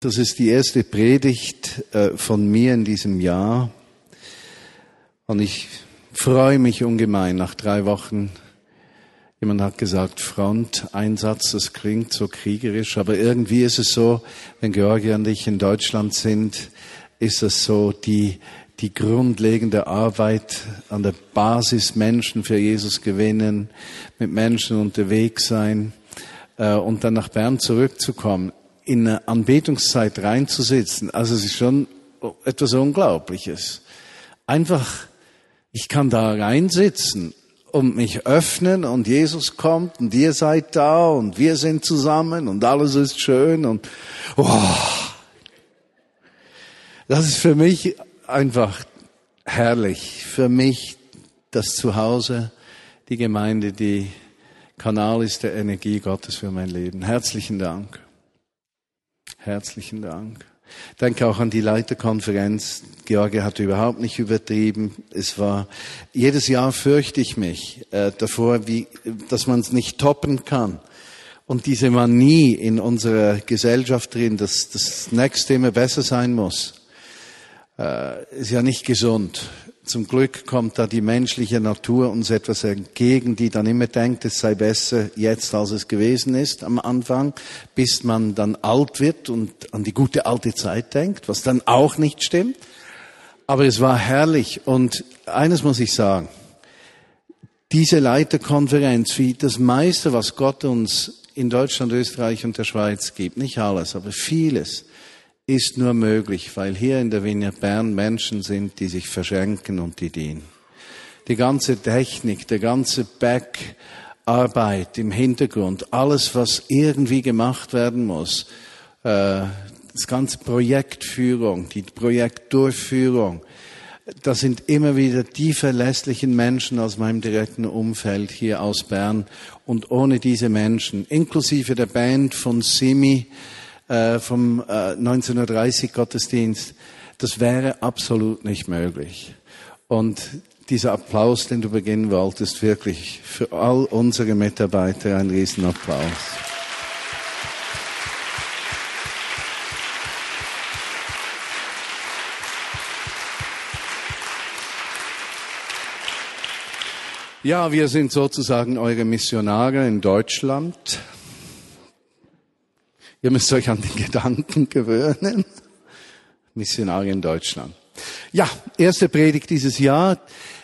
Das ist die erste Predigt äh, von mir in diesem Jahr. Und ich freue mich ungemein nach drei Wochen. Jemand hat gesagt, Fronteinsatz, das klingt so kriegerisch, aber irgendwie ist es so, wenn Georgia und ich in Deutschland sind, ist es so die, die grundlegende Arbeit an der Basis Menschen für Jesus gewinnen, mit Menschen unterwegs sein äh, und dann nach Bern zurückzukommen in eine Anbetungszeit reinzusitzen, also es ist schon etwas Unglaubliches. Einfach, ich kann da reinsitzen und mich öffnen und Jesus kommt und ihr seid da und wir sind zusammen und alles ist schön und oh, das ist für mich einfach herrlich. Für mich das Zuhause, die Gemeinde, die Kanal ist der Energie Gottes für mein Leben. Herzlichen Dank. Herzlichen Dank. Denke auch an die Leiterkonferenz. George hat überhaupt nicht übertrieben. Es war, jedes Jahr fürchte ich mich äh, davor, wie, dass man es nicht toppen kann. Und diese Manie in unserer Gesellschaft drin, dass das nächste immer besser sein muss, ist ja nicht gesund. Zum Glück kommt da die menschliche Natur uns etwas entgegen, die dann immer denkt, es sei besser jetzt, als es gewesen ist am Anfang, bis man dann alt wird und an die gute alte Zeit denkt, was dann auch nicht stimmt. Aber es war herrlich und eines muss ich sagen, diese Leiterkonferenz, wie das meiste, was Gott uns in Deutschland, Österreich und der Schweiz gibt, nicht alles, aber vieles, ist nur möglich, weil hier in der Wiener Bern Menschen sind, die sich verschenken und die dienen. Die ganze Technik, der ganze Backarbeit im Hintergrund, alles, was irgendwie gemacht werden muss, äh, das ganze Projektführung, die Projektdurchführung, das sind immer wieder die verlässlichen Menschen aus meinem direkten Umfeld hier aus Bern. Und ohne diese Menschen, inklusive der Band von Simi, äh, vom äh, 1930 Gottesdienst, das wäre absolut nicht möglich. Und dieser Applaus, den du beginnen wolltest, wirklich für all unsere Mitarbeiter ein Riesenapplaus. Ja, wir sind sozusagen eure Missionare in Deutschland. Ihr müsst euch an den Gedanken gewöhnen. Missionare in Deutschland. Ja, erste Predigt dieses Jahr.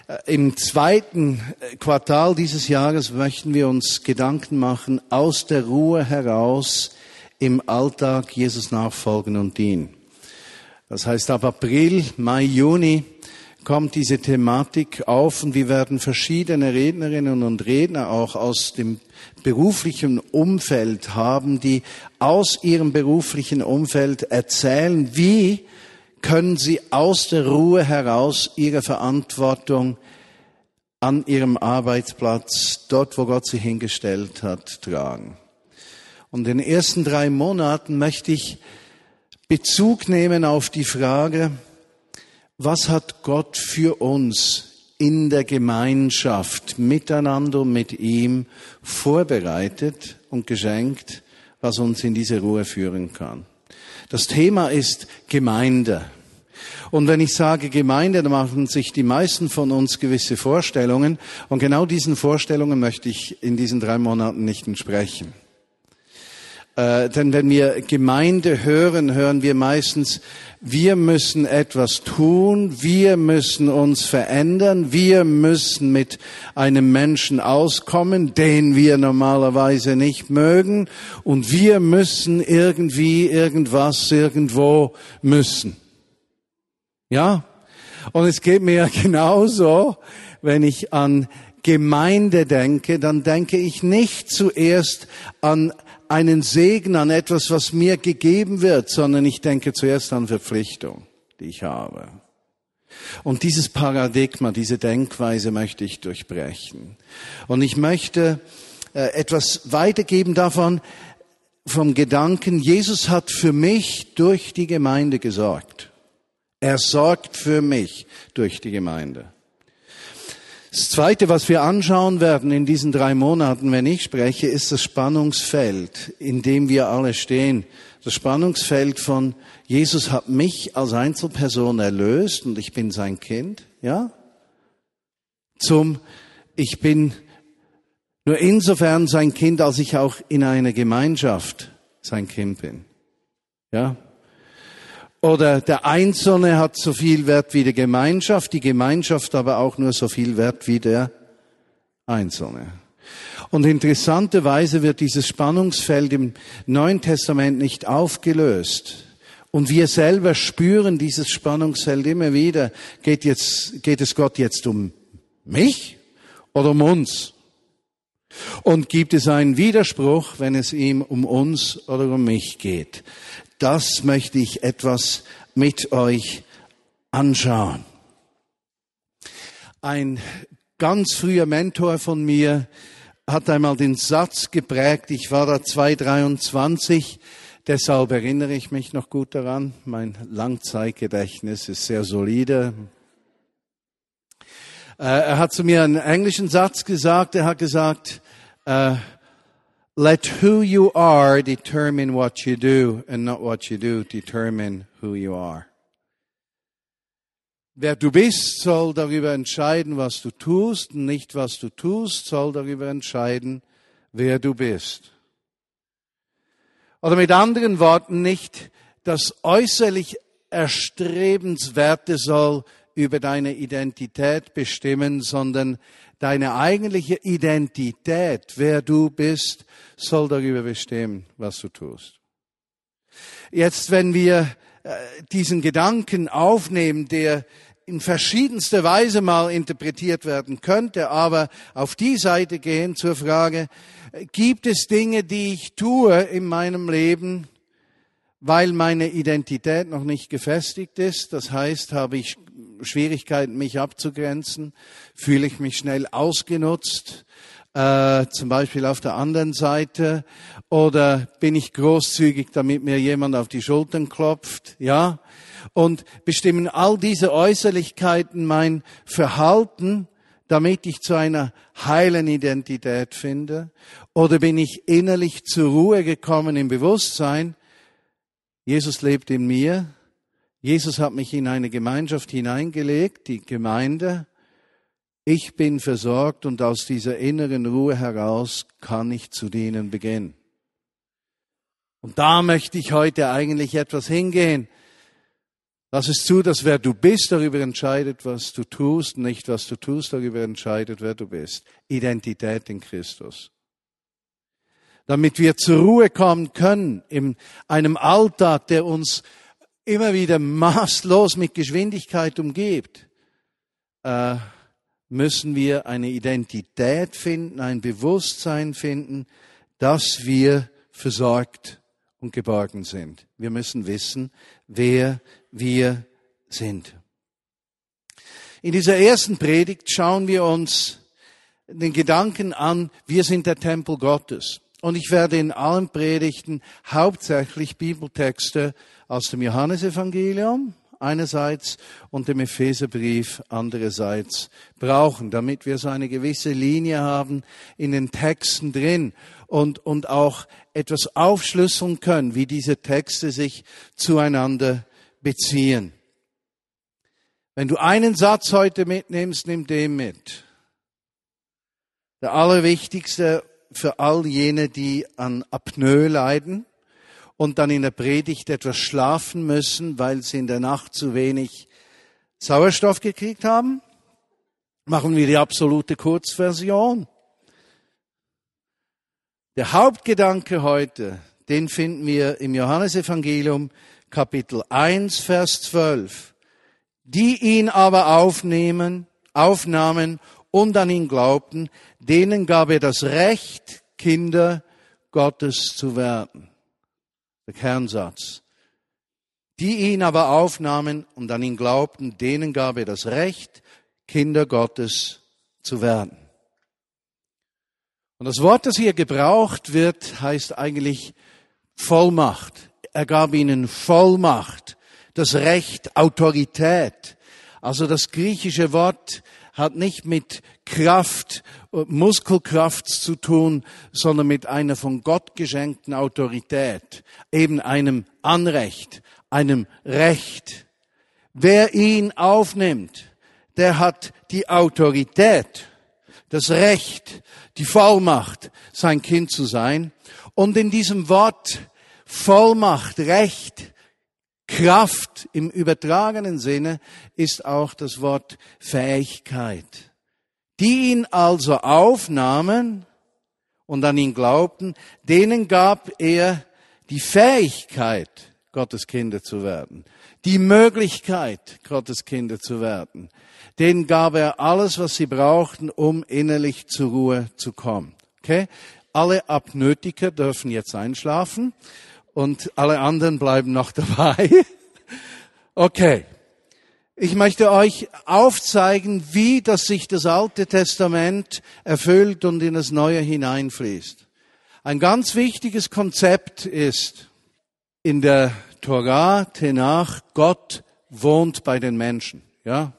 Äh, Im zweiten äh, Quartal dieses Jahres möchten wir uns Gedanken machen, aus der Ruhe heraus im Alltag Jesus nachfolgen und dienen. Das heißt, ab April, Mai, Juni kommt diese Thematik auf und wir werden verschiedene Rednerinnen und Redner auch aus dem beruflichen Umfeld haben, die aus ihrem beruflichen Umfeld erzählen, wie können sie aus der Ruhe heraus ihre Verantwortung an ihrem Arbeitsplatz, dort wo Gott sie hingestellt hat, tragen. Und in den ersten drei Monaten möchte ich Bezug nehmen auf die Frage, was hat Gott für uns in der Gemeinschaft miteinander mit ihm vorbereitet und geschenkt, was uns in diese Ruhe führen kann. Das Thema ist Gemeinde. Und wenn ich sage Gemeinde, dann machen sich die meisten von uns gewisse Vorstellungen. Und genau diesen Vorstellungen möchte ich in diesen drei Monaten nicht entsprechen. Äh, denn wenn wir Gemeinde hören, hören wir meistens, wir müssen etwas tun, wir müssen uns verändern, wir müssen mit einem Menschen auskommen, den wir normalerweise nicht mögen, und wir müssen irgendwie irgendwas irgendwo müssen. Ja? Und es geht mir genauso, wenn ich an Gemeinde denke, dann denke ich nicht zuerst an einen Segen an etwas, was mir gegeben wird, sondern ich denke zuerst an Verpflichtung, die ich habe. Und dieses Paradigma, diese Denkweise möchte ich durchbrechen. Und ich möchte äh, etwas weitergeben davon, vom Gedanken, Jesus hat für mich durch die Gemeinde gesorgt. Er sorgt für mich durch die Gemeinde. Das Zweite, was wir anschauen werden in diesen drei Monaten, wenn ich spreche, ist das Spannungsfeld, in dem wir alle stehen das Spannungsfeld von Jesus hat mich als Einzelperson erlöst und ich bin sein Kind, ja? Zum ich bin nur insofern sein Kind, als ich auch in einer Gemeinschaft sein Kind bin. Ja? Oder der Einzelne hat so viel Wert wie die Gemeinschaft, die Gemeinschaft aber auch nur so viel Wert wie der Einzelne. Und interessanterweise wird dieses Spannungsfeld im Neuen Testament nicht aufgelöst. Und wir selber spüren dieses Spannungsfeld immer wieder. Geht jetzt, geht es Gott jetzt um mich oder um uns? Und gibt es einen Widerspruch, wenn es ihm um uns oder um mich geht? Das möchte ich etwas mit euch anschauen. Ein ganz früher Mentor von mir hat einmal den Satz geprägt, ich war da 223, deshalb erinnere ich mich noch gut daran, mein Langzeitgedächtnis ist sehr solide. Äh, er hat zu mir einen englischen Satz gesagt, er hat gesagt, uh, let who you are determine what you do and not what you do determine who you are. Wer du bist, soll darüber entscheiden, was du tust, nicht was du tust, soll darüber entscheiden, wer du bist. Oder mit anderen Worten, nicht das äußerlich Erstrebenswerte soll über deine Identität bestimmen, sondern deine eigentliche Identität, wer du bist, soll darüber bestimmen, was du tust. Jetzt, wenn wir äh, diesen Gedanken aufnehmen, der in verschiedenster Weise mal interpretiert werden könnte, aber auf die Seite gehen zur Frage, gibt es Dinge, die ich tue in meinem Leben, weil meine Identität noch nicht gefestigt ist? Das heißt, habe ich Schwierigkeiten, mich abzugrenzen? Fühle ich mich schnell ausgenutzt? Äh, zum Beispiel auf der anderen Seite? Oder bin ich großzügig, damit mir jemand auf die Schultern klopft? Ja? Und bestimmen all diese Äußerlichkeiten mein Verhalten, damit ich zu einer heilen Identität finde? Oder bin ich innerlich zur Ruhe gekommen im Bewusstsein, Jesus lebt in mir, Jesus hat mich in eine Gemeinschaft hineingelegt, die Gemeinde. Ich bin versorgt und aus dieser inneren Ruhe heraus kann ich zu dienen beginnen. Und da möchte ich heute eigentlich etwas hingehen. Lass es zu, dass wer du bist, darüber entscheidet, was du tust, nicht was du tust, darüber entscheidet, wer du bist. Identität in Christus. Damit wir zur Ruhe kommen können in einem Alltag, der uns immer wieder maßlos mit Geschwindigkeit umgibt, äh, müssen wir eine Identität finden, ein Bewusstsein finden, dass wir versorgt und geborgen sind. Wir müssen wissen, wer wir sind. In dieser ersten Predigt schauen wir uns den Gedanken an, wir sind der Tempel Gottes. Und ich werde in allen Predigten hauptsächlich Bibeltexte aus dem Johannesevangelium einerseits und dem Epheserbrief andererseits brauchen, damit wir so eine gewisse Linie haben in den Texten drin und, und auch etwas aufschlüsseln können, wie diese Texte sich zueinander beziehen. Wenn du einen Satz heute mitnimmst, nimm den mit. Der allerwichtigste für all jene, die an Apnoe leiden und dann in der Predigt etwas schlafen müssen, weil sie in der Nacht zu wenig Sauerstoff gekriegt haben? Machen wir die absolute Kurzversion. Der Hauptgedanke heute, den finden wir im Johannesevangelium Kapitel 1, Vers 12. Die ihn aber aufnehmen, aufnahmen und an ihn glaubten, denen gab er das Recht, Kinder Gottes zu werden. Der Kernsatz. Die ihn aber aufnahmen und an ihn glaubten, denen gab er das Recht, Kinder Gottes zu werden. Und das Wort, das hier gebraucht wird, heißt eigentlich Vollmacht. Er gab ihnen Vollmacht, das Recht, Autorität. Also das griechische Wort hat nicht mit Kraft, Muskelkraft zu tun, sondern mit einer von Gott geschenkten Autorität, eben einem Anrecht, einem Recht. Wer ihn aufnimmt, der hat die Autorität, das Recht, die Vollmacht, sein Kind zu sein. Und in diesem Wort Vollmacht, Recht, Kraft im übertragenen Sinne ist auch das Wort Fähigkeit. Die ihn also aufnahmen und an ihn glaubten, denen gab er die Fähigkeit, Gottes Kinder zu werden, die Möglichkeit, Gottes Kinder zu werden. Denen gab er alles, was sie brauchten, um innerlich zur Ruhe zu kommen. Okay? Alle Apnoetiker dürfen jetzt einschlafen und alle anderen bleiben noch dabei. Okay. Ich möchte euch aufzeigen, wie das sich das Alte Testament erfüllt und in das Neue hineinfließt. Ein ganz wichtiges Konzept ist in der Torah, Tenach, Gott wohnt bei den Menschen. Ja?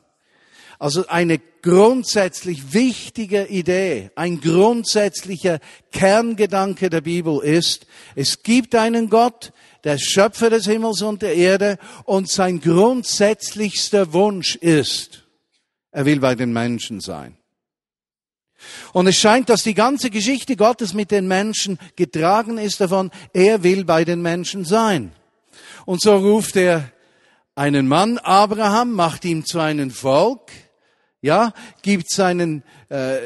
Also eine grundsätzlich wichtige Idee, ein grundsätzlicher Kerngedanke der Bibel ist, es gibt einen Gott, der Schöpfer des Himmels und der Erde, und sein grundsätzlichster Wunsch ist, er will bei den Menschen sein. Und es scheint, dass die ganze Geschichte Gottes mit den Menschen getragen ist davon, er will bei den Menschen sein. Und so ruft er einen Mann, Abraham, macht ihm zu einem Volk, ja, gibt seinen äh,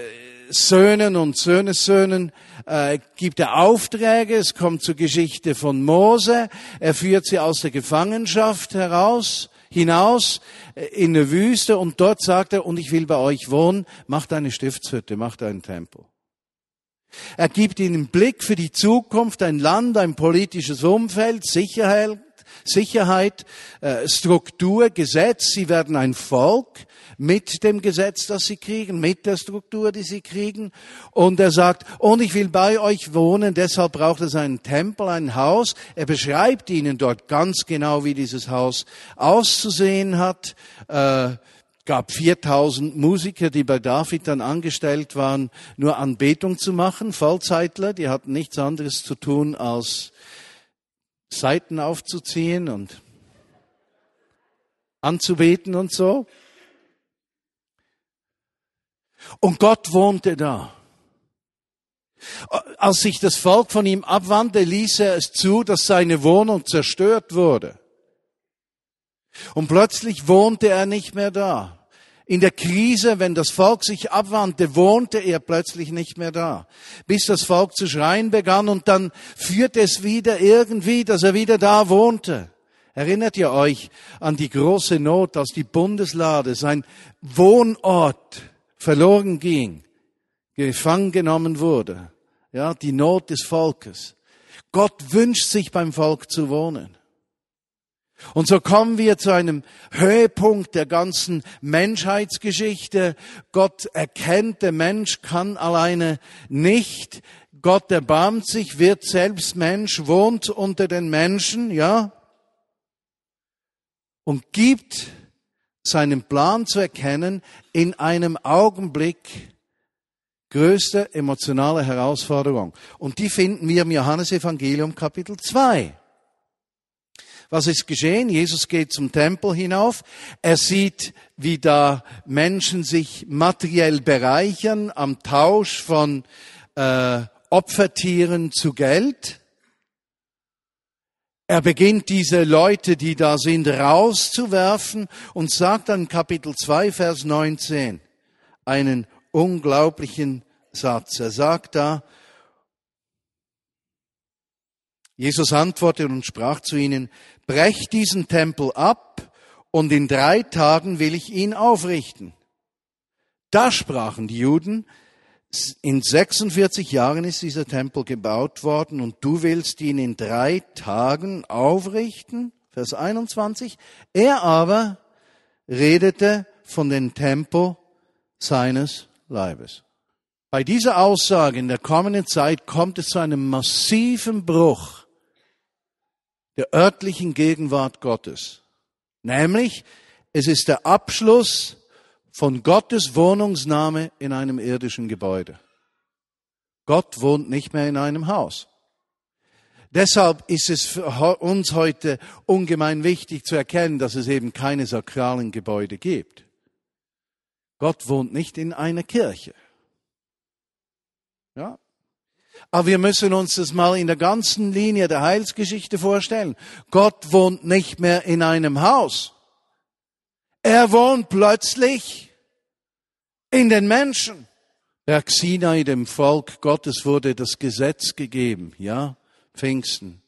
Söhnen und Söhnesöhnen, äh, gibt er Aufträge, es kommt zur Geschichte von Mose, er führt sie aus der Gefangenschaft heraus, hinaus äh, in eine Wüste und dort sagt er, und ich will bei euch wohnen, macht eine Stiftshütte, macht einen Tempel. Er gibt ihnen Blick für die Zukunft, ein Land, ein politisches Umfeld, Sicherheit, Sicherheit, äh, Struktur, Gesetz. Sie werden ein Volk mit dem Gesetz, das sie kriegen, mit der Struktur, die sie kriegen. Und er sagt, und ich will bei euch wohnen, deshalb braucht es einen Tempel, ein Haus. Er beschreibt ihnen dort ganz genau, wie dieses Haus auszusehen hat. Äh, gab 4000 Musiker, die bei David dann angestellt waren, nur Anbetung zu machen, Vollzeitler, die hatten nichts anderes zu tun, als Seiten aufzuziehen und anzubeten und so. Und Gott wohnte da. Als sich das Volk von ihm abwandte, ließ er es zu, dass seine Wohnung zerstört wurde. Und plötzlich wohnte er nicht mehr da. In der Krise, wenn das Volk sich abwandte, wohnte er plötzlich nicht mehr da. Bis das Volk zu schreien begann und dann führte es wieder irgendwie, dass er wieder da wohnte. Erinnert ihr euch an die große Not, als die Bundeslade, sein Wohnort, verloren ging, gefangen genommen wurde. Ja, die Not des Volkes. Gott wünscht sich beim Volk zu wohnen. Und so kommen wir zu einem Höhepunkt der ganzen Menschheitsgeschichte. Gott erkennt, der Mensch kann alleine nicht. Gott erbarmt sich, wird selbst Mensch, wohnt unter den Menschen, ja, und gibt seinen Plan zu erkennen in einem Augenblick größte emotionale Herausforderung. Und die finden wir im Johannesevangelium Kapitel 2. Was ist geschehen? Jesus geht zum Tempel hinauf. Er sieht, wie da Menschen sich materiell bereichern am Tausch von äh, Opfertieren zu Geld. Er beginnt diese Leute, die da sind, rauszuwerfen und sagt dann Kapitel 2, Vers 19 einen unglaublichen Satz. Er sagt da, Jesus antwortete und sprach zu ihnen, brecht diesen Tempel ab und in drei Tagen will ich ihn aufrichten. Da sprachen die Juden, in 46 Jahren ist dieser Tempel gebaut worden und du willst ihn in drei Tagen aufrichten? Vers 21. Er aber redete von dem Tempel seines Leibes. Bei dieser Aussage in der kommenden Zeit kommt es zu einem massiven Bruch der örtlichen Gegenwart Gottes. Nämlich, es ist der Abschluss von Gottes Wohnungsnahme in einem irdischen Gebäude. Gott wohnt nicht mehr in einem Haus. Deshalb ist es für uns heute ungemein wichtig zu erkennen, dass es eben keine sakralen Gebäude gibt. Gott wohnt nicht in einer Kirche. Ja? Aber wir müssen uns das mal in der ganzen Linie der Heilsgeschichte vorstellen. Gott wohnt nicht mehr in einem Haus. Er wohnt plötzlich in den Menschen. Berg Sinai, dem Volk Gottes, wurde das Gesetz gegeben, ja, Pfingsten.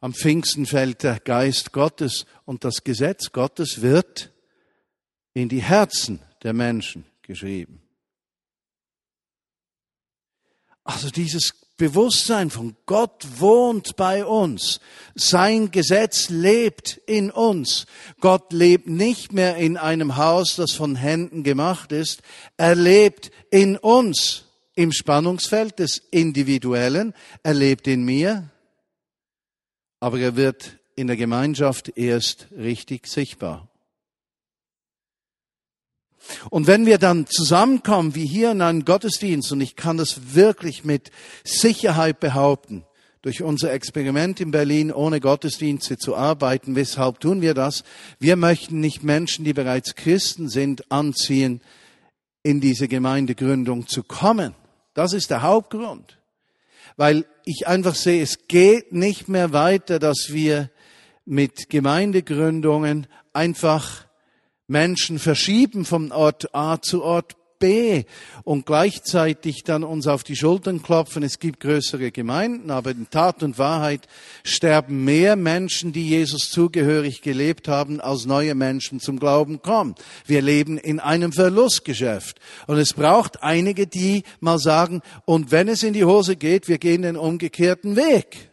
Am Pfingsten fällt der Geist Gottes und das Gesetz Gottes wird in die Herzen der Menschen geschrieben. Also dieses Bewusstsein von Gott wohnt bei uns. Sein Gesetz lebt in uns. Gott lebt nicht mehr in einem Haus, das von Händen gemacht ist. Er lebt in uns im Spannungsfeld des Individuellen. Er lebt in mir. Aber er wird in der Gemeinschaft erst richtig sichtbar. Und wenn wir dann zusammenkommen, wie hier in einem Gottesdienst, und ich kann das wirklich mit Sicherheit behaupten, durch unser Experiment in Berlin ohne Gottesdienste zu arbeiten. Weshalb tun wir das? Wir möchten nicht Menschen, die bereits Christen sind, anziehen, in diese Gemeindegründung zu kommen. Das ist der Hauptgrund. Weil ich einfach sehe, es geht nicht mehr weiter, dass wir mit Gemeindegründungen einfach Menschen verschieben vom Ort A zu Ort B und gleichzeitig dann uns auf die Schultern klopfen, es gibt größere Gemeinden, aber in Tat und Wahrheit sterben mehr Menschen, die Jesus zugehörig gelebt haben, als neue Menschen zum Glauben kommen. Wir leben in einem Verlustgeschäft und es braucht einige, die mal sagen, und wenn es in die Hose geht, wir gehen den umgekehrten Weg.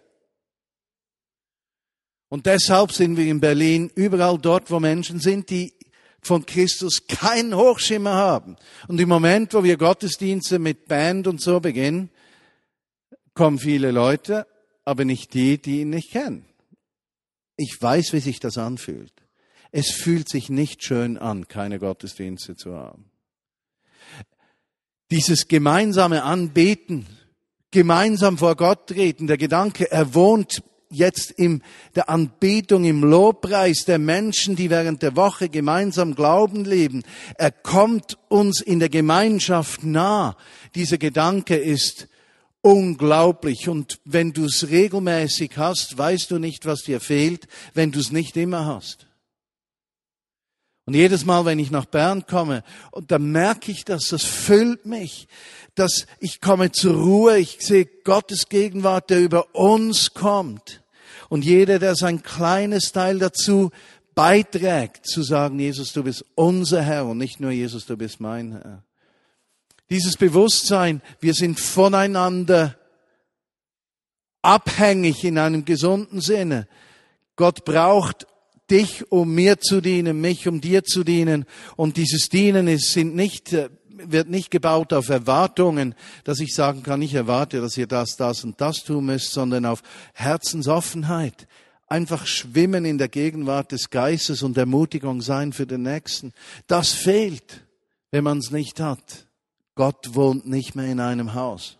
Und deshalb sind wir in Berlin überall dort, wo Menschen sind, die von Christus keinen Hochschimmer haben. Und im Moment, wo wir Gottesdienste mit Band und so beginnen, kommen viele Leute, aber nicht die, die ihn nicht kennen. Ich weiß, wie sich das anfühlt. Es fühlt sich nicht schön an, keine Gottesdienste zu haben. Dieses gemeinsame Anbeten, gemeinsam vor Gott treten, der Gedanke, er wohnt jetzt in der Anbetung, im Lobpreis der Menschen, die während der Woche gemeinsam Glauben leben. Er kommt uns in der Gemeinschaft nah. Dieser Gedanke ist unglaublich. Und wenn du es regelmäßig hast, weißt du nicht, was dir fehlt, wenn du es nicht immer hast. Und jedes Mal, wenn ich nach Bern komme, und da merke ich das, das füllt mich, dass ich komme zur Ruhe, ich sehe Gottes Gegenwart, der über uns kommt. Und jeder, der sein kleines Teil dazu beiträgt, zu sagen, Jesus, du bist unser Herr und nicht nur Jesus, du bist mein Herr. Dieses Bewusstsein, wir sind voneinander abhängig in einem gesunden Sinne. Gott braucht dich, um mir zu dienen, mich, um dir zu dienen. Und dieses Dienen ist, sind nicht, äh, wird nicht gebaut auf Erwartungen, dass ich sagen kann, ich erwarte, dass ihr das, das und das tun müsst, sondern auf Herzensoffenheit. Einfach schwimmen in der Gegenwart des Geistes und Ermutigung sein für den Nächsten. Das fehlt, wenn man es nicht hat. Gott wohnt nicht mehr in einem Haus.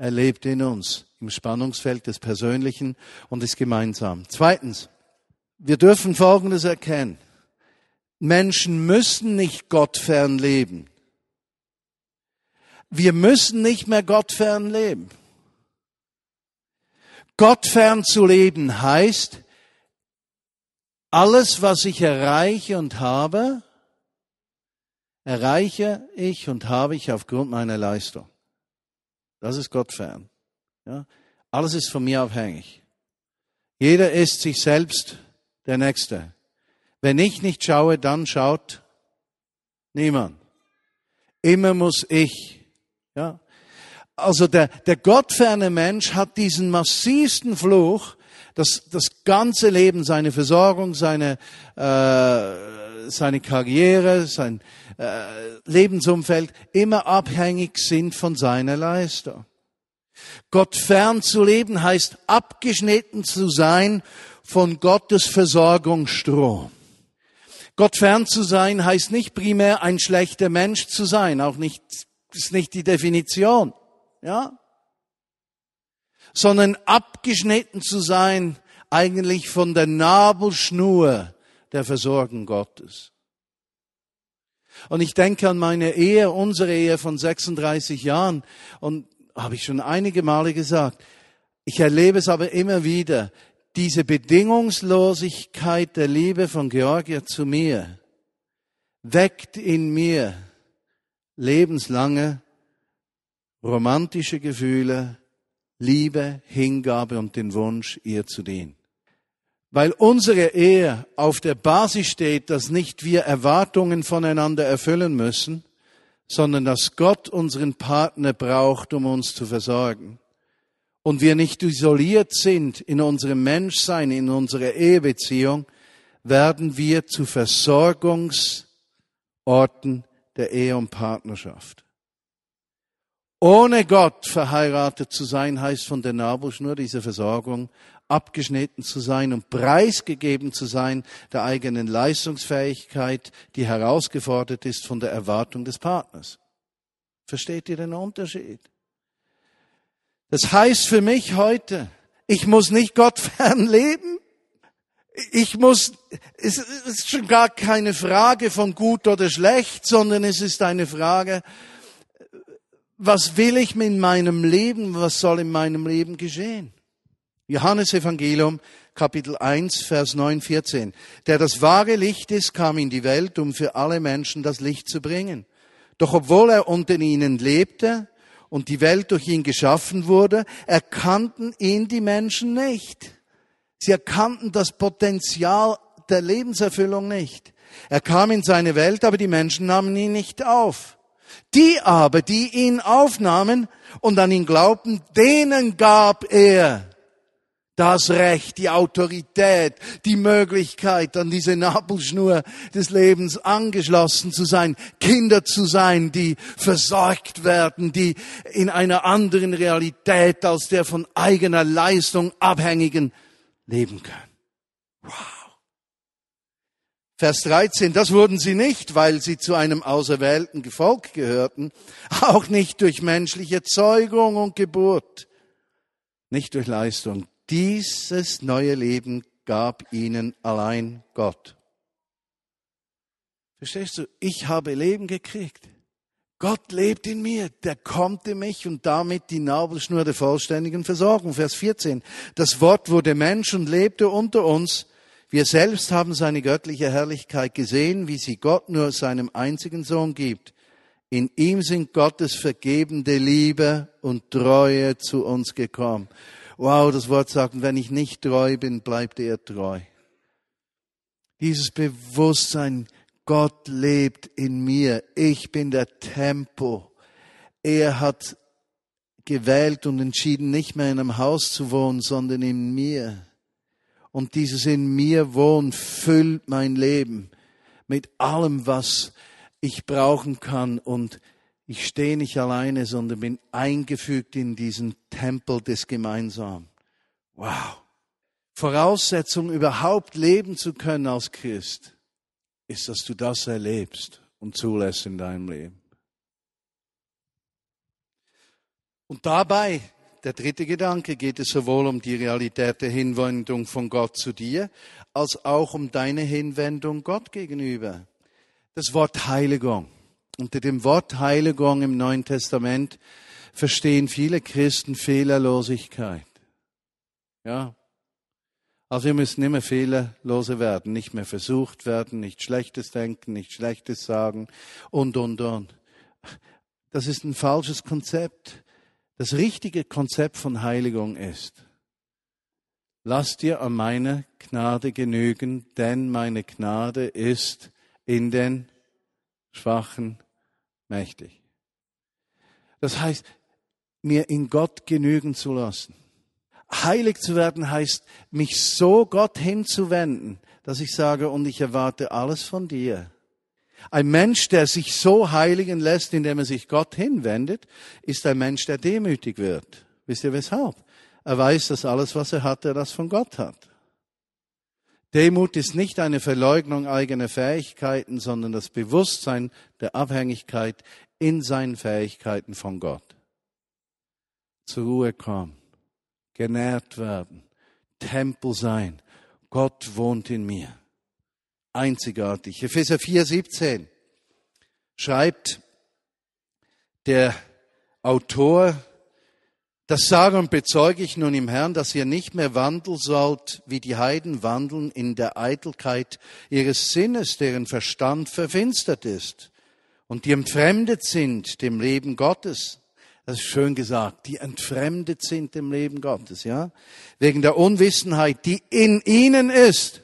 Er lebt in uns im Spannungsfeld des Persönlichen und des Gemeinsamen. Zweitens, wir dürfen Folgendes erkennen. Menschen müssen nicht gottfern leben. Wir müssen nicht mehr gottfern leben. Gottfern zu leben heißt, alles, was ich erreiche und habe, erreiche ich und habe ich aufgrund meiner Leistung. Das ist Gott fern. Ja? Alles ist von mir abhängig. Jeder ist sich selbst der Nächste. Wenn ich nicht schaue, dann schaut niemand. Immer muss ich. Ja? Also der, der gottferne Mensch hat diesen massivsten Fluch, dass das ganze Leben, seine Versorgung, seine, äh, seine Karriere, sein, Lebensumfeld immer abhängig sind von seiner Leistung. Gott fern zu leben heißt abgeschnitten zu sein von Gottes Versorgungsstrom. Gott fern zu sein heißt nicht primär ein schlechter Mensch zu sein, auch nicht, ist nicht die Definition, ja? Sondern abgeschnitten zu sein eigentlich von der Nabelschnur der Versorgung Gottes. Und ich denke an meine Ehe, unsere Ehe von 36 Jahren und habe ich schon einige Male gesagt, ich erlebe es aber immer wieder, diese Bedingungslosigkeit der Liebe von Georgia zu mir weckt in mir lebenslange romantische Gefühle, Liebe, Hingabe und den Wunsch, ihr zu dienen. Weil unsere Ehe auf der Basis steht, dass nicht wir Erwartungen voneinander erfüllen müssen, sondern dass Gott unseren Partner braucht, um uns zu versorgen. Und wir nicht isoliert sind in unserem Menschsein, in unserer Ehebeziehung, werden wir zu Versorgungsorten der Ehe und Partnerschaft. Ohne Gott verheiratet zu sein, heißt von der Nabelschnur dieser Versorgung abgeschnitten zu sein und preisgegeben zu sein der eigenen Leistungsfähigkeit, die herausgefordert ist von der Erwartung des Partners. Versteht ihr den Unterschied? Das heißt für mich heute, ich muss nicht Gott fern leben. Ich muss, es ist schon gar keine Frage von gut oder schlecht, sondern es ist eine Frage, was will ich mit meinem Leben, was soll in meinem Leben geschehen? Johannes Evangelium, Kapitel 1, Vers 9, 14. Der das wahre Licht ist, kam in die Welt, um für alle Menschen das Licht zu bringen. Doch obwohl er unter ihnen lebte und die Welt durch ihn geschaffen wurde, erkannten ihn die Menschen nicht. Sie erkannten das Potenzial der Lebenserfüllung nicht. Er kam in seine Welt, aber die Menschen nahmen ihn nicht auf. Die aber, die ihn aufnahmen und an ihn glaubten, denen gab er das Recht, die Autorität, die Möglichkeit, an diese Nabelschnur des Lebens angeschlossen zu sein, Kinder zu sein, die versorgt werden, die in einer anderen Realität als der von eigener Leistung abhängigen leben können. Wow. Vers 13, das wurden sie nicht, weil sie zu einem auserwählten Gefolg gehörten, auch nicht durch menschliche Zeugung und Geburt, nicht durch Leistung. Dieses neue Leben gab ihnen allein Gott. Verstehst du? Ich habe Leben gekriegt. Gott lebt in mir, der kommt in mich und damit die Nabelschnur der vollständigen Versorgung. Vers 14. Das Wort wurde Mensch und lebte unter uns. Wir selbst haben seine göttliche Herrlichkeit gesehen, wie sie Gott nur seinem einzigen Sohn gibt. In ihm sind Gottes vergebende Liebe und Treue zu uns gekommen. Wow, das Wort sagt, wenn ich nicht treu bin, bleibt er treu. Dieses Bewusstsein, Gott lebt in mir. Ich bin der Tempo. Er hat gewählt und entschieden, nicht mehr in einem Haus zu wohnen, sondern in mir. Und dieses in mir wohnen füllt mein Leben mit allem, was ich brauchen kann und ich stehe nicht alleine, sondern bin eingefügt in diesen Tempel des Gemeinsamen. Wow. Voraussetzung, überhaupt leben zu können als Christ, ist, dass du das erlebst und zulässt in deinem Leben. Und dabei, der dritte Gedanke, geht es sowohl um die Realität der Hinwendung von Gott zu dir, als auch um deine Hinwendung Gott gegenüber. Das Wort Heiligung. Unter dem Wort Heiligung im Neuen Testament verstehen viele Christen Fehlerlosigkeit. Ja. Also wir müssen immer fehlerlose werden, nicht mehr versucht werden, nicht Schlechtes denken, nicht Schlechtes sagen und, und, und. Das ist ein falsches Konzept. Das richtige Konzept von Heiligung ist, lass dir an meiner Gnade genügen, denn meine Gnade ist in den Schwachen mächtig. Das heißt, mir in Gott genügen zu lassen. Heilig zu werden heißt, mich so Gott hinzuwenden, dass ich sage, und ich erwarte alles von dir. Ein Mensch, der sich so heiligen lässt, indem er sich Gott hinwendet, ist ein Mensch, der demütig wird. Wisst ihr weshalb? Er weiß, dass alles, was er hat, er das von Gott hat. Demut ist nicht eine Verleugnung eigener Fähigkeiten, sondern das Bewusstsein der Abhängigkeit in seinen Fähigkeiten von Gott. Zur Ruhe kommen, genährt werden, Tempel sein. Gott wohnt in mir. Einzigartig. Epheser 4, 17 schreibt der Autor das sage und bezeuge ich nun im Herrn, dass ihr nicht mehr wandeln sollt, wie die Heiden wandeln in der Eitelkeit ihres Sinnes, deren Verstand verfinstert ist und die entfremdet sind dem Leben Gottes. Das ist schön gesagt, die entfremdet sind dem Leben Gottes, ja? Wegen der Unwissenheit, die in ihnen ist.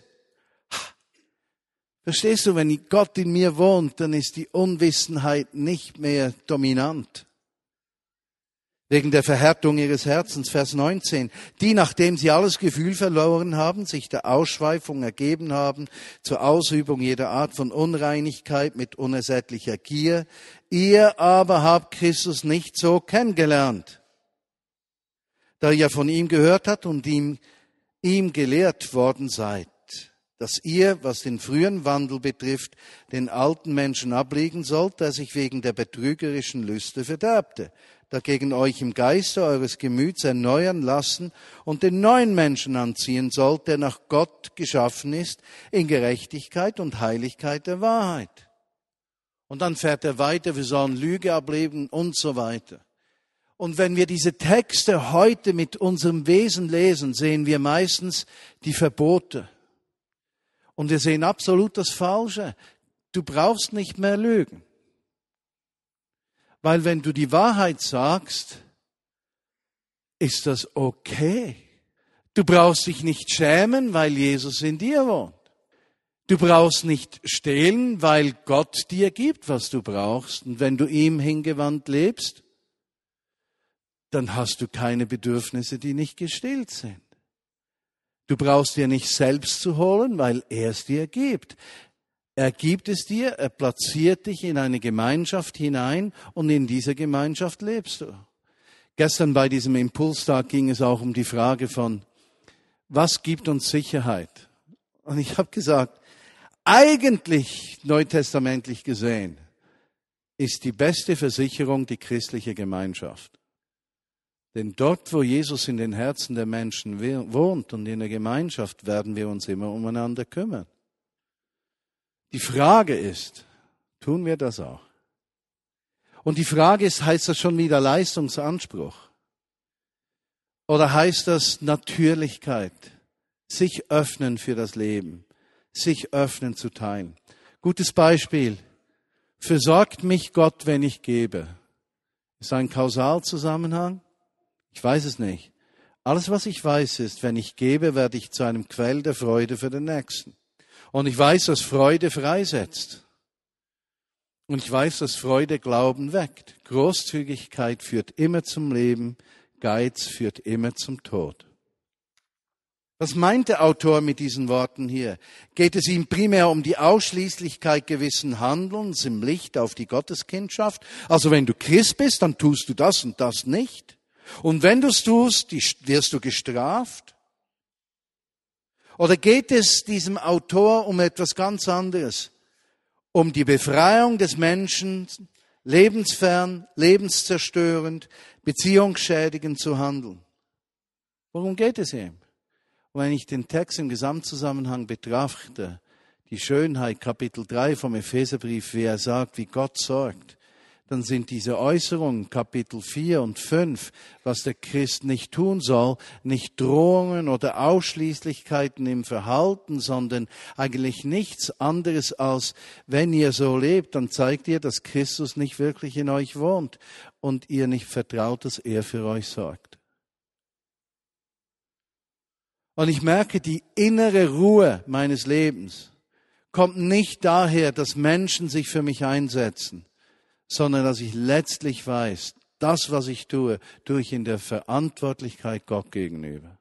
Verstehst du, wenn Gott in mir wohnt, dann ist die Unwissenheit nicht mehr dominant wegen der Verhärtung ihres Herzens, Vers 19, die, nachdem sie alles Gefühl verloren haben, sich der Ausschweifung ergeben haben, zur Ausübung jeder Art von Unreinigkeit mit unersättlicher Gier, ihr aber habt Christus nicht so kennengelernt, da ihr von ihm gehört habt und ihm, ihm gelehrt worden seid, dass ihr, was den frühen Wandel betrifft, den alten Menschen ablegen sollt, der sich wegen der betrügerischen Lüste verderbte dagegen euch im Geiste eures Gemüts erneuern lassen und den neuen Menschen anziehen sollt, der nach Gott geschaffen ist, in Gerechtigkeit und Heiligkeit der Wahrheit. Und dann fährt er weiter, wir sollen Lüge ableben und so weiter. Und wenn wir diese Texte heute mit unserem Wesen lesen, sehen wir meistens die Verbote. Und wir sehen absolut das Falsche. Du brauchst nicht mehr lügen. Weil wenn du die Wahrheit sagst, ist das okay. Du brauchst dich nicht schämen, weil Jesus in dir wohnt. Du brauchst nicht stehlen, weil Gott dir gibt, was du brauchst. Und wenn du ihm hingewandt lebst, dann hast du keine Bedürfnisse, die nicht gestillt sind. Du brauchst dir nicht selbst zu holen, weil er es dir gibt. Er gibt es dir, er platziert dich in eine Gemeinschaft hinein und in dieser Gemeinschaft lebst du. Gestern bei diesem Impulstag ging es auch um die Frage von, was gibt uns Sicherheit? Und ich habe gesagt, eigentlich neutestamentlich gesehen ist die beste Versicherung die christliche Gemeinschaft. Denn dort, wo Jesus in den Herzen der Menschen wohnt und in der Gemeinschaft, werden wir uns immer umeinander kümmern. Die Frage ist, tun wir das auch? Und die Frage ist, heißt das schon wieder Leistungsanspruch? Oder heißt das Natürlichkeit? Sich öffnen für das Leben, sich öffnen zu teilen. Gutes Beispiel. Versorgt mich Gott, wenn ich gebe? Ist ein Kausalzusammenhang? Ich weiß es nicht. Alles, was ich weiß, ist, wenn ich gebe, werde ich zu einem Quell der Freude für den Nächsten. Und ich weiß, dass Freude freisetzt. Und ich weiß, dass Freude Glauben weckt. Großzügigkeit führt immer zum Leben, Geiz führt immer zum Tod. Was meint der Autor mit diesen Worten hier? Geht es ihm primär um die Ausschließlichkeit gewissen Handelns im Licht auf die Gotteskindschaft? Also wenn du Christ bist, dann tust du das und das nicht. Und wenn du es tust, wirst du gestraft. Oder geht es diesem Autor um etwas ganz anderes? Um die Befreiung des Menschen, lebensfern, lebenszerstörend, beziehungsschädigend zu handeln? Worum geht es ihm? Und wenn ich den Text im Gesamtzusammenhang betrachte, die Schönheit, Kapitel 3 vom Epheserbrief, wie er sagt, wie Gott sorgt, dann sind diese Äußerungen, Kapitel 4 und 5, was der Christ nicht tun soll, nicht Drohungen oder Ausschließlichkeiten im Verhalten, sondern eigentlich nichts anderes als, wenn ihr so lebt, dann zeigt ihr, dass Christus nicht wirklich in euch wohnt und ihr nicht vertraut, dass er für euch sorgt. Und ich merke, die innere Ruhe meines Lebens kommt nicht daher, dass Menschen sich für mich einsetzen, sondern dass ich letztlich weiß, das, was ich tue, tue ich in der Verantwortlichkeit Gott gegenüber.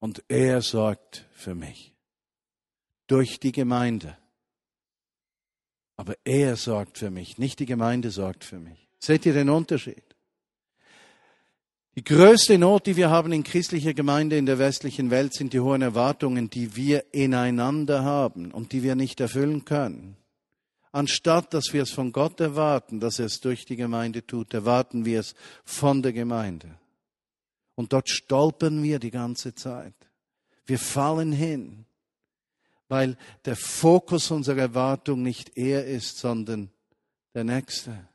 Und er sorgt für mich. Durch die Gemeinde. Aber er sorgt für mich, nicht die Gemeinde sorgt für mich. Seht ihr den Unterschied? Die größte Not, die wir haben in christlicher Gemeinde in der westlichen Welt, sind die hohen Erwartungen, die wir ineinander haben und die wir nicht erfüllen können. Anstatt dass wir es von Gott erwarten, dass er es durch die Gemeinde tut, erwarten wir es von der Gemeinde. Und dort stolpern wir die ganze Zeit. Wir fallen hin, weil der Fokus unserer Erwartung nicht er ist, sondern der Nächste.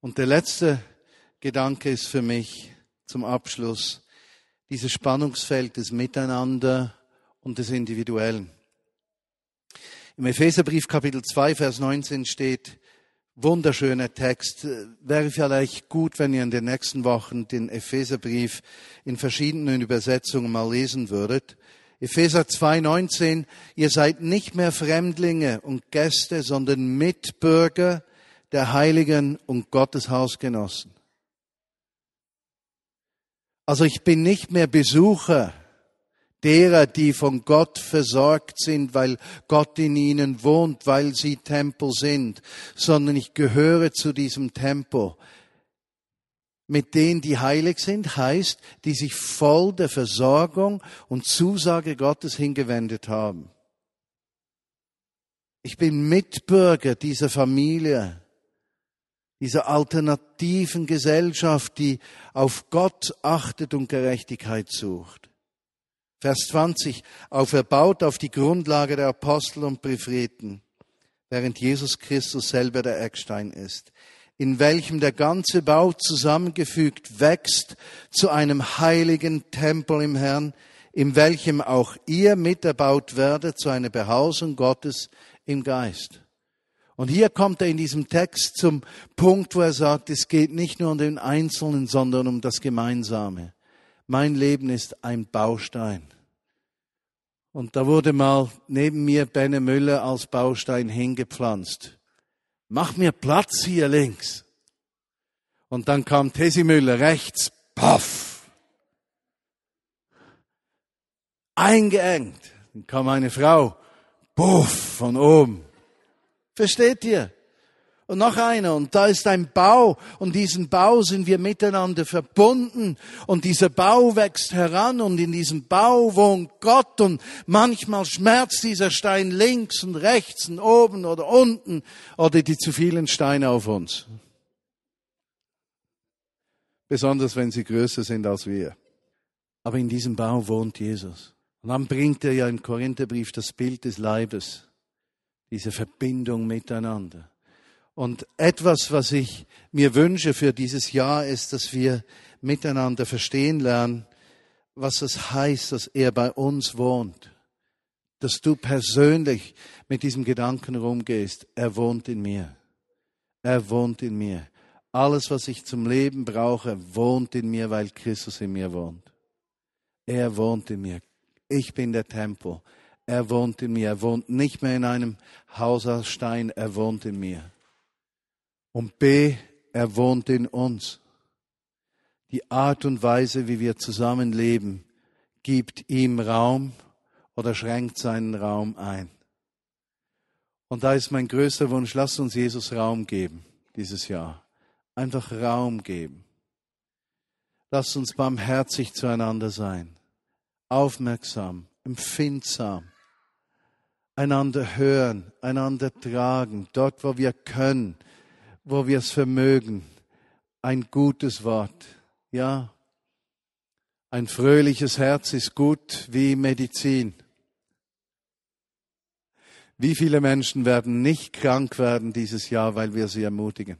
Und der letzte Gedanke ist für mich zum Abschluss dieses Spannungsfeld des Miteinander und des Individuellen. Im Epheserbrief Kapitel 2, Vers 19 steht, wunderschöner Text. Wäre vielleicht gut, wenn ihr in den nächsten Wochen den Epheserbrief in verschiedenen Übersetzungen mal lesen würdet. Epheser 2, 19, ihr seid nicht mehr Fremdlinge und Gäste, sondern Mitbürger der Heiligen und Gottes Hausgenossen. Also ich bin nicht mehr Besucher derer, die von Gott versorgt sind, weil Gott in ihnen wohnt, weil sie Tempel sind, sondern ich gehöre zu diesem Tempel. Mit denen, die heilig sind, heißt, die sich voll der Versorgung und Zusage Gottes hingewendet haben. Ich bin Mitbürger dieser Familie, dieser alternativen Gesellschaft, die auf Gott achtet und Gerechtigkeit sucht. Vers 20, auferbaut auf die Grundlage der Apostel und Propheten, während Jesus Christus selber der Eckstein ist, in welchem der ganze Bau zusammengefügt wächst zu einem heiligen Tempel im Herrn, in welchem auch ihr miterbaut werdet zu einer Behausung Gottes im Geist. Und hier kommt er in diesem Text zum Punkt, wo er sagt, es geht nicht nur um den Einzelnen, sondern um das Gemeinsame. Mein Leben ist ein Baustein. Und da wurde mal neben mir Benne Müller als Baustein hingepflanzt. Mach mir Platz hier links. Und dann kam Tessi Müller rechts. Paff. Eingeengt. Dann kam eine Frau. Puff von oben. Versteht ihr? Und noch einer. Und da ist ein Bau und diesen Bau sind wir miteinander verbunden und dieser Bau wächst heran und in diesem Bau wohnt Gott und manchmal schmerzt dieser Stein links und rechts und oben oder unten oder die zu vielen Steine auf uns. Besonders wenn sie größer sind als wir. Aber in diesem Bau wohnt Jesus. Und dann bringt er ja im Korintherbrief das Bild des Leibes, diese Verbindung miteinander. Und etwas, was ich mir wünsche für dieses Jahr, ist, dass wir miteinander verstehen lernen, was es heißt, dass er bei uns wohnt. Dass du persönlich mit diesem Gedanken rumgehst. Er wohnt in mir. Er wohnt in mir. Alles, was ich zum Leben brauche, wohnt in mir, weil Christus in mir wohnt. Er wohnt in mir. Ich bin der Tempel. Er wohnt in mir. Er wohnt nicht mehr in einem Haus aus Stein. Er wohnt in mir. Und B, er wohnt in uns. Die Art und Weise, wie wir zusammenleben, gibt ihm Raum oder schränkt seinen Raum ein. Und da ist mein größter Wunsch, lasst uns Jesus Raum geben dieses Jahr. Einfach Raum geben. Lasst uns barmherzig zueinander sein, aufmerksam, empfindsam, einander hören, einander tragen, dort, wo wir können, wo wir es vermögen. Ein gutes Wort. Ja. Ein fröhliches Herz ist gut wie Medizin. Wie viele Menschen werden nicht krank werden dieses Jahr, weil wir sie ermutigen?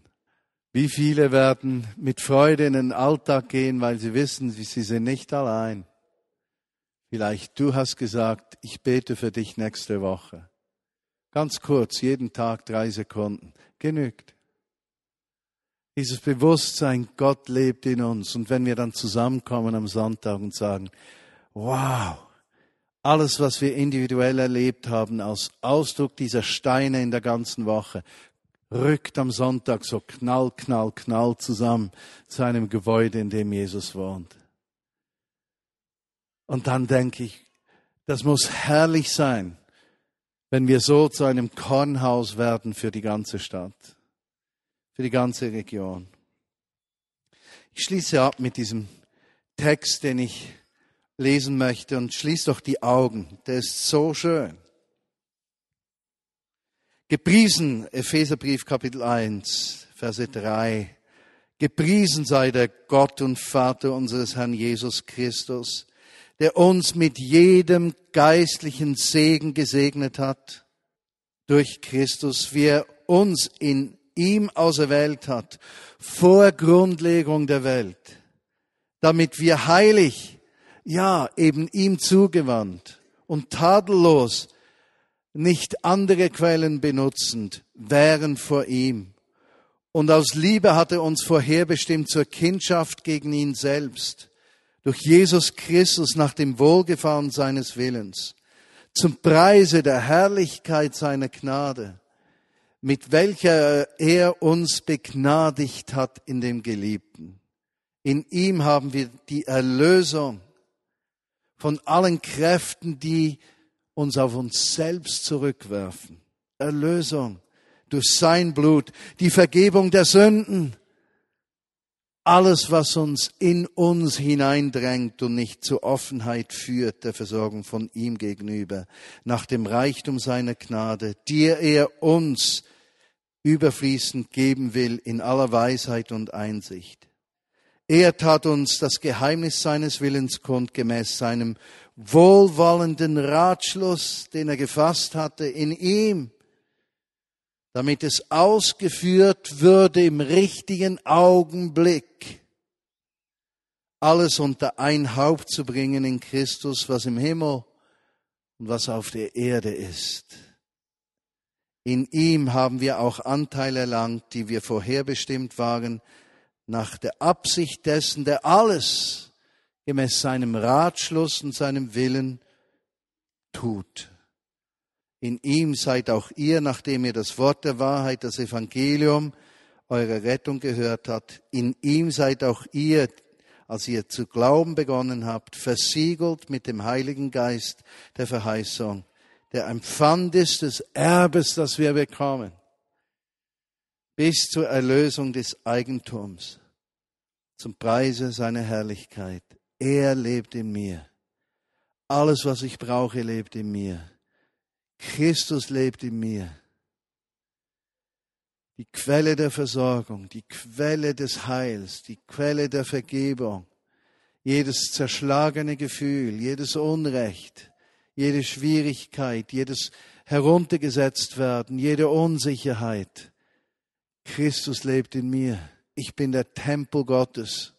Wie viele werden mit Freude in den Alltag gehen, weil sie wissen, sie sind nicht allein? Vielleicht du hast gesagt, ich bete für dich nächste Woche. Ganz kurz, jeden Tag drei Sekunden. Genügt. Dieses Bewusstsein, Gott lebt in uns. Und wenn wir dann zusammenkommen am Sonntag und sagen, wow, alles, was wir individuell erlebt haben, als Ausdruck dieser Steine in der ganzen Woche, rückt am Sonntag so knall, knall, knall zusammen zu einem Gebäude, in dem Jesus wohnt. Und dann denke ich, das muss herrlich sein, wenn wir so zu einem Kornhaus werden für die ganze Stadt für die ganze Region. Ich schließe ab mit diesem Text, den ich lesen möchte und schließ doch die Augen. Der ist so schön. Gepriesen, Epheserbrief Kapitel 1, Verse 3. Gepriesen sei der Gott und Vater unseres Herrn Jesus Christus, der uns mit jedem geistlichen Segen gesegnet hat durch Christus, wie er uns in ihm auserwählt hat, vor Grundlegung der Welt, damit wir heilig, ja, eben ihm zugewandt und tadellos, nicht andere Quellen benutzend, wären vor ihm. Und aus Liebe hat er uns vorherbestimmt zur Kindschaft gegen ihn selbst, durch Jesus Christus nach dem Wohlgefallen seines Willens, zum Preise der Herrlichkeit seiner Gnade, mit welcher er uns begnadigt hat in dem Geliebten. In ihm haben wir die Erlösung von allen Kräften, die uns auf uns selbst zurückwerfen. Erlösung durch sein Blut, die Vergebung der Sünden, alles, was uns in uns hineindrängt und nicht zur Offenheit führt, der Versorgung von ihm gegenüber, nach dem Reichtum seiner Gnade, die er uns überfließend geben will in aller Weisheit und Einsicht. Er tat uns das Geheimnis seines Willens kund, gemäß seinem wohlwollenden Ratschluss, den er gefasst hatte in ihm, damit es ausgeführt würde im richtigen Augenblick, alles unter ein Haupt zu bringen in Christus, was im Himmel und was auf der Erde ist. In ihm haben wir auch Anteil erlangt, die wir vorherbestimmt waren, nach der Absicht dessen, der alles gemäß seinem Ratschluss und seinem Willen tut. In ihm seid auch ihr, nachdem ihr das Wort der Wahrheit, das Evangelium, eure Rettung gehört hat, in ihm seid auch ihr, als ihr zu glauben begonnen habt, versiegelt mit dem Heiligen Geist der Verheißung, der ein Pfand ist des Erbes, das wir bekommen, bis zur Erlösung des Eigentums, zum Preise seiner Herrlichkeit. Er lebt in mir. Alles, was ich brauche, lebt in mir. Christus lebt in mir. Die Quelle der Versorgung, die Quelle des Heils, die Quelle der Vergebung, jedes zerschlagene Gefühl, jedes Unrecht, jede Schwierigkeit, jedes heruntergesetzt werden, jede Unsicherheit. Christus lebt in mir. Ich bin der Tempel Gottes.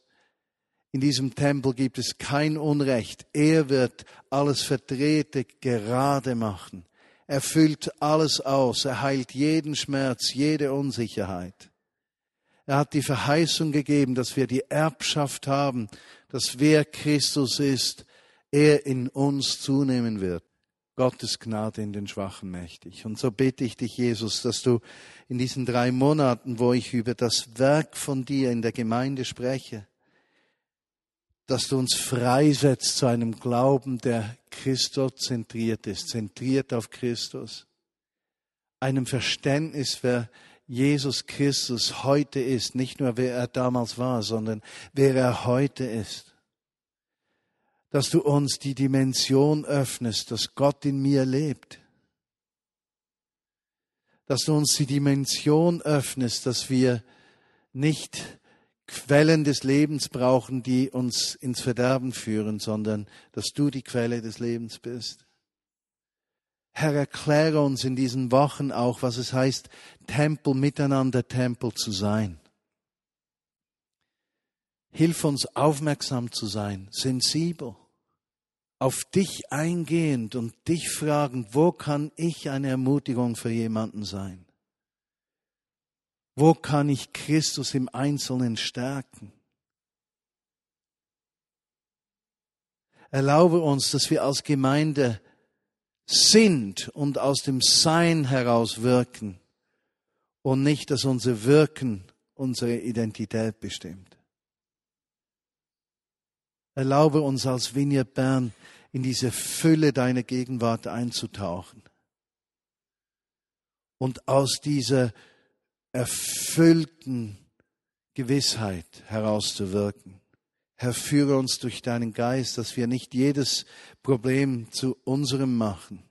In diesem Tempel gibt es kein Unrecht. Er wird alles Verdrehte gerade machen. Er füllt alles aus. Er heilt jeden Schmerz, jede Unsicherheit. Er hat die Verheißung gegeben, dass wir die Erbschaft haben, dass wer Christus ist, er in uns zunehmen wird. Gottes Gnade in den Schwachen mächtig. Und so bitte ich dich, Jesus, dass du in diesen drei Monaten, wo ich über das Werk von dir in der Gemeinde spreche, dass du uns freisetzt zu einem Glauben, der Christozentriert ist, zentriert auf Christus. Einem Verständnis, wer Jesus Christus heute ist, nicht nur wer er damals war, sondern wer er heute ist. Dass du uns die Dimension öffnest, dass Gott in mir lebt. Dass du uns die Dimension öffnest, dass wir nicht Quellen des Lebens brauchen, die uns ins Verderben führen, sondern dass du die Quelle des Lebens bist. Herr, erkläre uns in diesen Wochen auch, was es heißt, Tempel miteinander Tempel zu sein. Hilf uns aufmerksam zu sein, sensibel, auf dich eingehend und dich fragen, wo kann ich eine Ermutigung für jemanden sein? Wo kann ich Christus im Einzelnen stärken? Erlaube uns, dass wir als Gemeinde sind und aus dem Sein heraus wirken und nicht, dass unser Wirken unsere Identität bestimmt. Erlaube uns als Vineyard Bern in diese Fülle deiner Gegenwart einzutauchen und aus dieser erfüllten Gewissheit herauszuwirken. Herr, führe uns durch deinen Geist, dass wir nicht jedes Problem zu unserem machen,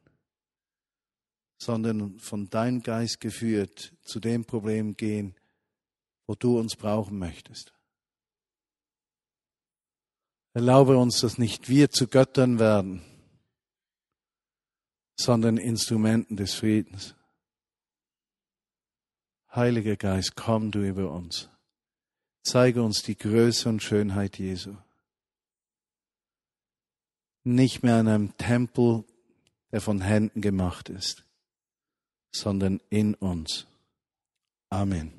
sondern von deinem Geist geführt zu dem Problem gehen, wo du uns brauchen möchtest. Erlaube uns, dass nicht wir zu Göttern werden, sondern Instrumenten des Friedens. Heiliger Geist, komm du über uns. Zeige uns die Größe und Schönheit Jesu. Nicht mehr in einem Tempel, der von Händen gemacht ist, sondern in uns. Amen.